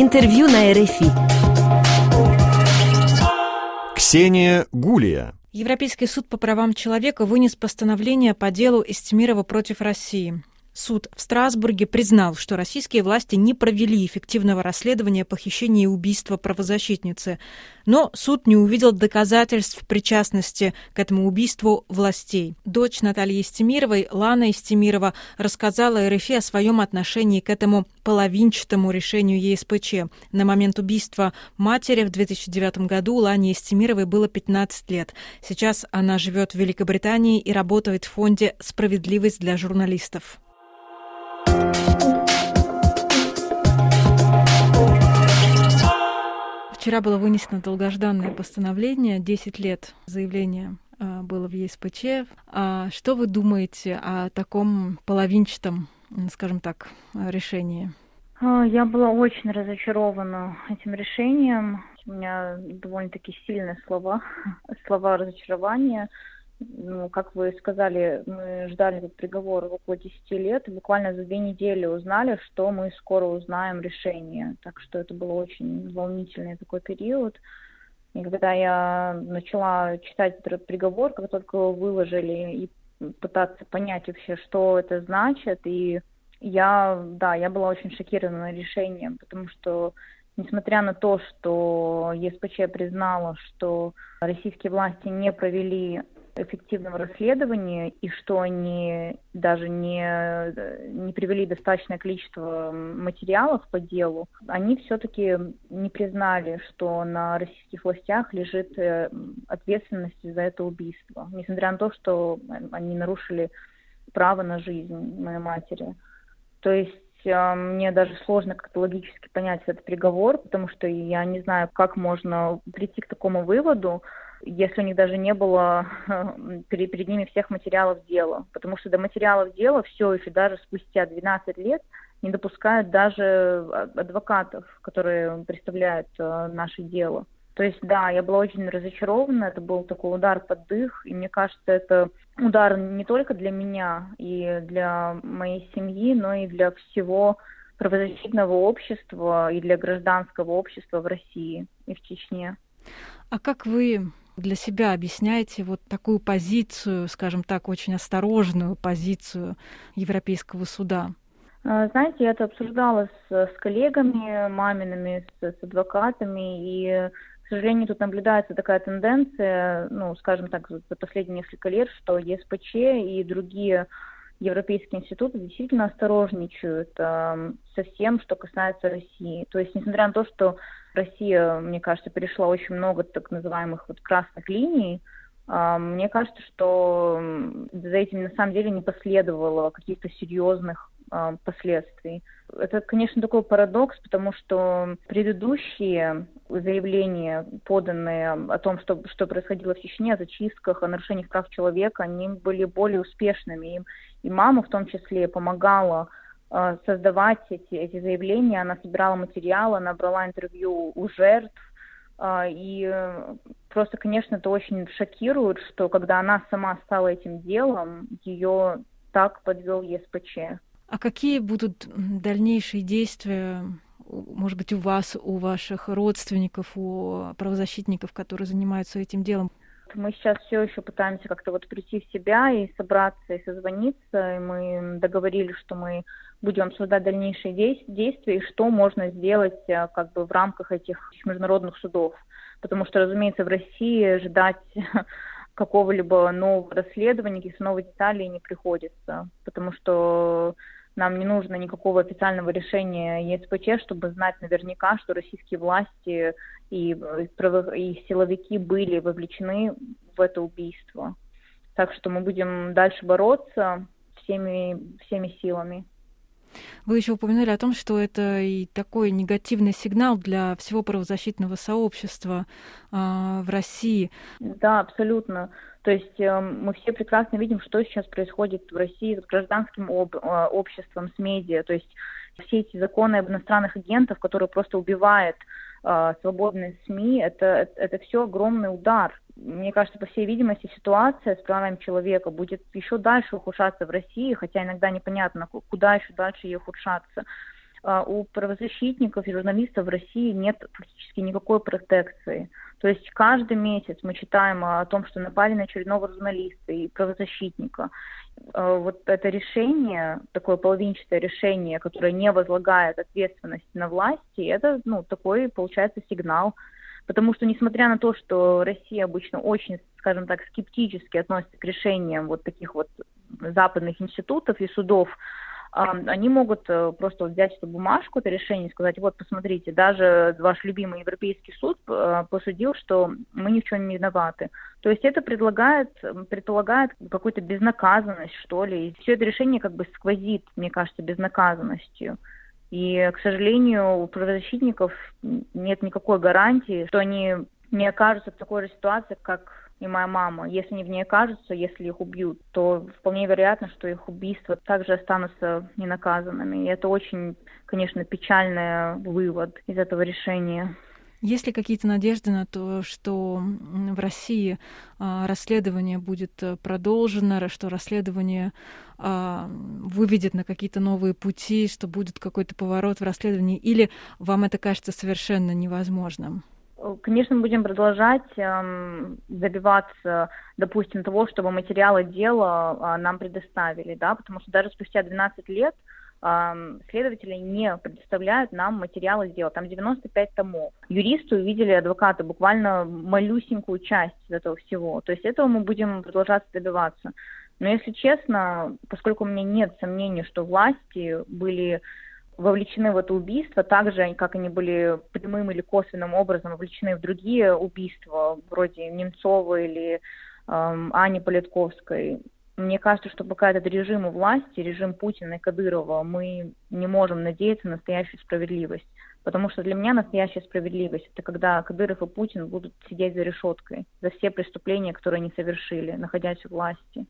Интервью на РФИ. Ксения Гулия. Европейский суд по правам человека вынес постановление по делу Истемирова против России. Суд в Страсбурге признал, что российские власти не провели эффективного расследования похищения и убийства правозащитницы. Но суд не увидел доказательств причастности к этому убийству властей. Дочь Натальи Истемировой, Лана Истемирова, рассказала РФИ о своем отношении к этому половинчатому решению ЕСПЧ. На момент убийства матери в 2009 году Лане Истемировой было 15 лет. Сейчас она живет в Великобритании и работает в фонде «Справедливость для журналистов». Вчера было вынесено долгожданное постановление, 10 лет заявления а, было в ЕСПЧ. А что вы думаете о таком половинчатом, скажем так, решении? А, я была очень разочарована этим решением. У меня довольно-таки сильные слова, слова разочарования ну, как вы сказали, мы ждали этот приговор около 10 лет, и буквально за две недели узнали, что мы скоро узнаем решение. Так что это был очень волнительный такой период. И когда я начала читать этот приговор, как только его выложили, и пытаться понять вообще, что это значит, и я, да, я была очень шокирована решением, потому что несмотря на то, что ЕСПЧ признала, что российские власти не провели эффективного расследования и что они даже не, не привели достаточное количество материалов по делу, они все-таки не признали, что на российских властях лежит э, ответственность за это убийство, несмотря на то, что они нарушили право на жизнь моей матери. То есть э, мне даже сложно как-то логически понять этот приговор, потому что я не знаю, как можно прийти к такому выводу, если у них даже не было перед, перед ними всех материалов дела. Потому что до материалов дела все еще даже спустя 12 лет не допускают даже адвокатов, которые представляют э, наше дело. То есть, да, я была очень разочарована, это был такой удар под дых, и мне кажется, это удар не только для меня и для моей семьи, но и для всего правозащитного общества и для гражданского общества в России и в Чечне. А как вы для себя объясняете вот такую позицию, скажем так, очень осторожную позицию Европейского суда? А, знаете, я это обсуждала с, с коллегами, мамиными, с, с адвокатами, и, к сожалению, тут наблюдается такая тенденция, ну, скажем так, за последние несколько лет, что ЕСПЧ и другие европейские институты действительно осторожничают э, со всем, что касается России. То есть, несмотря на то, что Россия, мне кажется, перешла очень много так называемых вот красных линий, э, мне кажется, что за этим на самом деле не последовало каких-то серьезных э, последствий. Это, конечно, такой парадокс, потому что предыдущие заявления, поданные о том, что, что происходило в Чечне, о зачистках, о нарушениях прав человека, они были более успешными. И, и мама в том числе помогала создавать эти, эти заявления, она собирала материалы, она брала интервью у жертв, э, и просто, конечно, это очень шокирует, что когда она сама стала этим делом, ее так подвел ЕСПЧ. А какие будут дальнейшие действия, может быть, у вас, у ваших родственников, у правозащитников, которые занимаются этим делом? Мы сейчас все еще пытаемся как-то вот прийти в себя и собраться и созвониться. И мы договорились, что мы будем обсуждать дальнейшие действия и что можно сделать э, как бы в рамках этих международных судов. Потому что, разумеется, в России ждать какого-либо нового расследования, каких-то новых деталей не приходится. Потому что нам не нужно никакого официального решения ЕСПЧ, чтобы знать наверняка, что российские власти и, и силовики были вовлечены в это убийство. Так что мы будем дальше бороться всеми, всеми силами. Вы еще упомянули о том, что это и такой негативный сигнал для всего правозащитного сообщества э, в России. Да, абсолютно. То есть э, мы все прекрасно видим, что сейчас происходит в России с гражданским об, э, обществом, с медиа. То есть все эти законы об иностранных агентов, которые просто убивают э, свободные СМИ, это, это, это все огромный удар. Мне кажется, по всей видимости, ситуация с правами человека будет еще дальше ухудшаться в России, хотя иногда непонятно, куда еще дальше ей ухудшаться. а, у правозащитников и журналистов в России нет фактически никакой протекции. То есть каждый месяц мы читаем о том, что напали на очередного журналиста и правозащитника. А, вот это решение, такое половинчатое решение, которое не возлагает ответственность на власти, это ну, такой, получается, сигнал. Потому что, несмотря на то, что Россия обычно очень, скажем так, скептически относится к решениям вот таких вот западных институтов и судов, они могут э, просто взять эту бумажку, это решение и сказать, вот, посмотрите, даже ваш любимый Европейский суд э, посудил, что мы ни в чем не виноваты. То есть это предлагает, предполагает какую-то безнаказанность, что ли. И все это решение как бы сквозит, мне кажется, безнаказанностью. И, к сожалению, у правозащитников нет никакой гарантии, что они не окажутся в такой же ситуации, как и моя мама. Если они в ней окажутся, если их убьют, то вполне вероятно, что их убийства также останутся ненаказанными. И это очень, конечно, печальный вывод из этого решения. Есть ли какие-то надежды на то, что в России а, расследование будет э, продолжено, что расследование а, выведет на какие-то новые пути, что будет какой-то поворот в расследовании, или вам это кажется совершенно невозможным? Конечно, мы будем продолжать эм, добиваться, допустим, того, чтобы материалы дела э, нам предоставили, да, потому что даже спустя 12 лет э, следователи не предоставляют нам материалы дела. Там 95 томов. Юристы увидели адвокаты буквально малюсенькую часть этого всего. То есть этого мы будем продолжать добиваться. Но если честно, поскольку у меня нет сомнений, что власти были вовлечены в это убийство, так же, как они были прямым или косвенным образом вовлечены в другие убийства, вроде Немцова или эм, Ани Политковской. Мне кажется, что пока этот режим у власти, режим Путина и Кадырова, мы не можем надеяться на настоящую справедливость. Потому что для меня настоящая справедливость – это когда Кадыров и Путин будут сидеть за решеткой за все преступления, которые они совершили, находясь у власти.